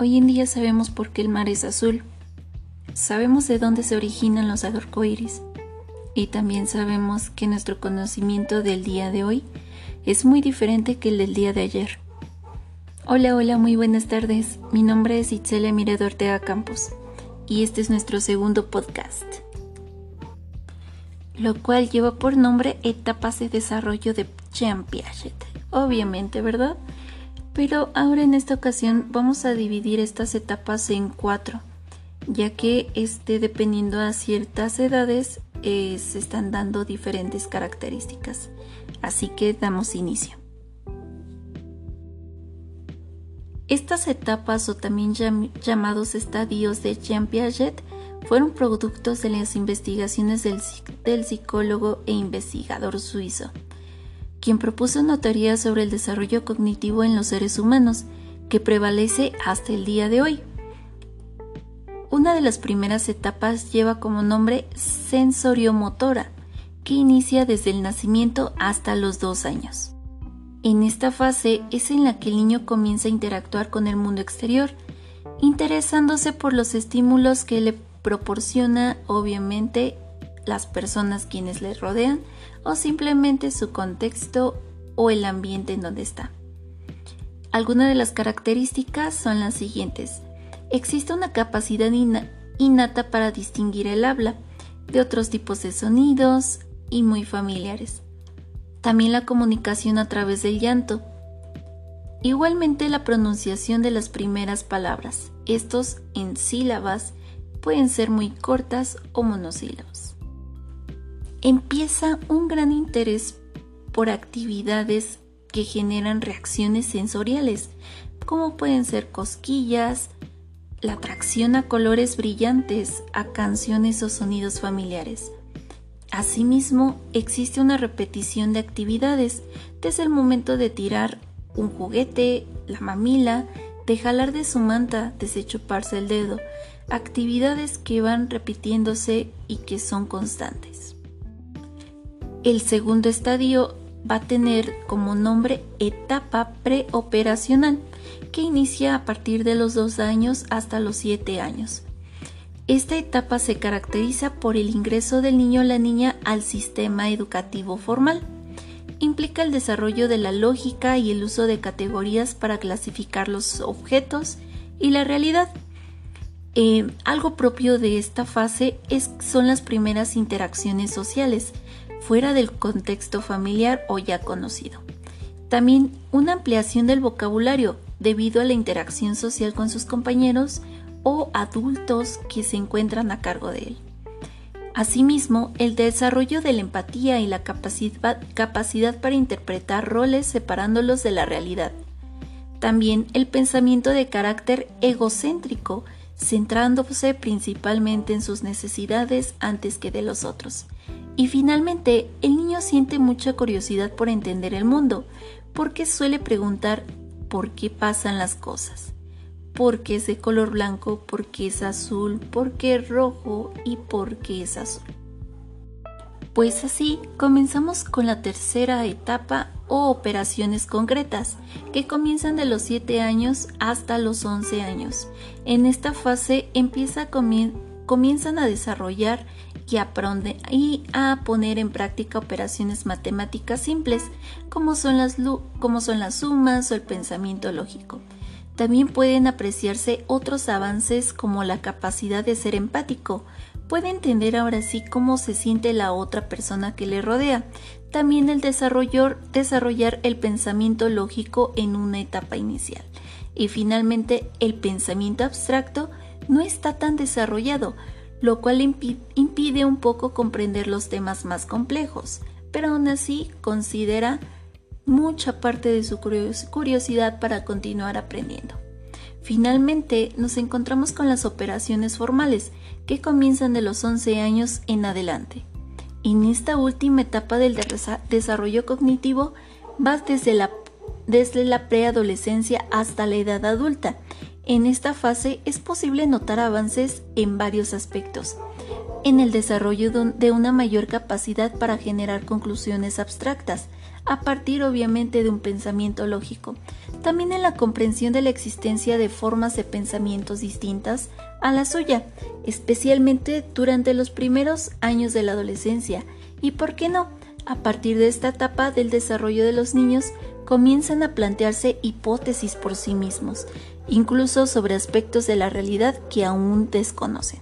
Hoy en día sabemos por qué el mar es azul. Sabemos de dónde se originan los arcoíris. Y también sabemos que nuestro conocimiento del día de hoy es muy diferente que el del día de ayer. Hola, hola, muy buenas tardes. Mi nombre es Itzela Miredo Ortega Campos y este es nuestro segundo podcast, lo cual lleva por nombre Etapas de Desarrollo de Jean. Obviamente, ¿verdad? Pero ahora en esta ocasión vamos a dividir estas etapas en cuatro, ya que este, dependiendo a ciertas edades eh, se están dando diferentes características. Así que damos inicio. Estas etapas o también llamados estadios de Jean Piaget fueron productos de las investigaciones del psicólogo e investigador suizo quien propuso una teoría sobre el desarrollo cognitivo en los seres humanos que prevalece hasta el día de hoy. Una de las primeras etapas lleva como nombre sensoriomotora, que inicia desde el nacimiento hasta los dos años. En esta fase es en la que el niño comienza a interactuar con el mundo exterior, interesándose por los estímulos que le proporciona obviamente las personas quienes le rodean o simplemente su contexto o el ambiente en donde está. Algunas de las características son las siguientes. Existe una capacidad innata para distinguir el habla de otros tipos de sonidos y muy familiares. También la comunicación a través del llanto. Igualmente la pronunciación de las primeras palabras. Estos en sílabas pueden ser muy cortas o monosílabos empieza un gran interés por actividades que generan reacciones sensoriales, como pueden ser cosquillas, la atracción a colores brillantes, a canciones o sonidos familiares. Asimismo, existe una repetición de actividades, desde el momento de tirar un juguete, la mamila, de jalar de su manta, de chuparse el dedo, actividades que van repitiéndose y que son constantes. El segundo estadio va a tener como nombre etapa preoperacional, que inicia a partir de los dos años hasta los siete años. Esta etapa se caracteriza por el ingreso del niño o la niña al sistema educativo formal. Implica el desarrollo de la lógica y el uso de categorías para clasificar los objetos y la realidad. Eh, algo propio de esta fase es, son las primeras interacciones sociales, fuera del contexto familiar o ya conocido. También una ampliación del vocabulario debido a la interacción social con sus compañeros o adultos que se encuentran a cargo de él. Asimismo, el desarrollo de la empatía y la capacidad, para interpretar roles separándolos de la realidad. También el pensamiento de carácter egocéntrico, centrándose principalmente en sus necesidades antes que de los otros. Y finalmente, el niño siente mucha curiosidad por entender el mundo, porque suele preguntar por qué pasan las cosas, por qué es de color blanco, por qué es azul, por qué es rojo y por qué es azul. Pues así comenzamos con la tercera etapa o operaciones concretas, que comienzan de los 7 años hasta los 11 años. En esta fase comienzan a desarrollar y a, poner en práctica operaciones matemáticas simples como son, las, como son las sumas o el pensamiento lógico. También pueden apreciarse otros avances como la capacidad de ser empático. Puede entender ahora sí cómo se siente la otra persona que le rodea. También el desarrollar el pensamiento lógico en una etapa inicial. Y finalmente el pensamiento abstracto no está tan desarrollado, lo cual impide un poco comprender los temas más complejos, pero aún así considera mucha parte de su curiosidad para continuar aprendiendo. Finalmente, nos encontramos con las operaciones formales, que comienzan de los 11 años en adelante. En esta última etapa del desarrollo cognitivo va desde la, desde la preadolescencia hasta la edad adulta, en esta fase es posible notar avances en varios aspectos. en el desarrollo de una mayor capacidad para generar conclusiones abstractas, a partir obviamente de un pensamiento lógico, también en la comprensión de la existencia de formas de pensamientos distintas a la suya, especialmente durante los primeros años de la adolescencia, y por qué no, a partir de esta etapa del desarrollo de los niños, comienzan a plantearse hipótesis por sí mismos, incluso sobre aspectos de la realidad que aún desconocen.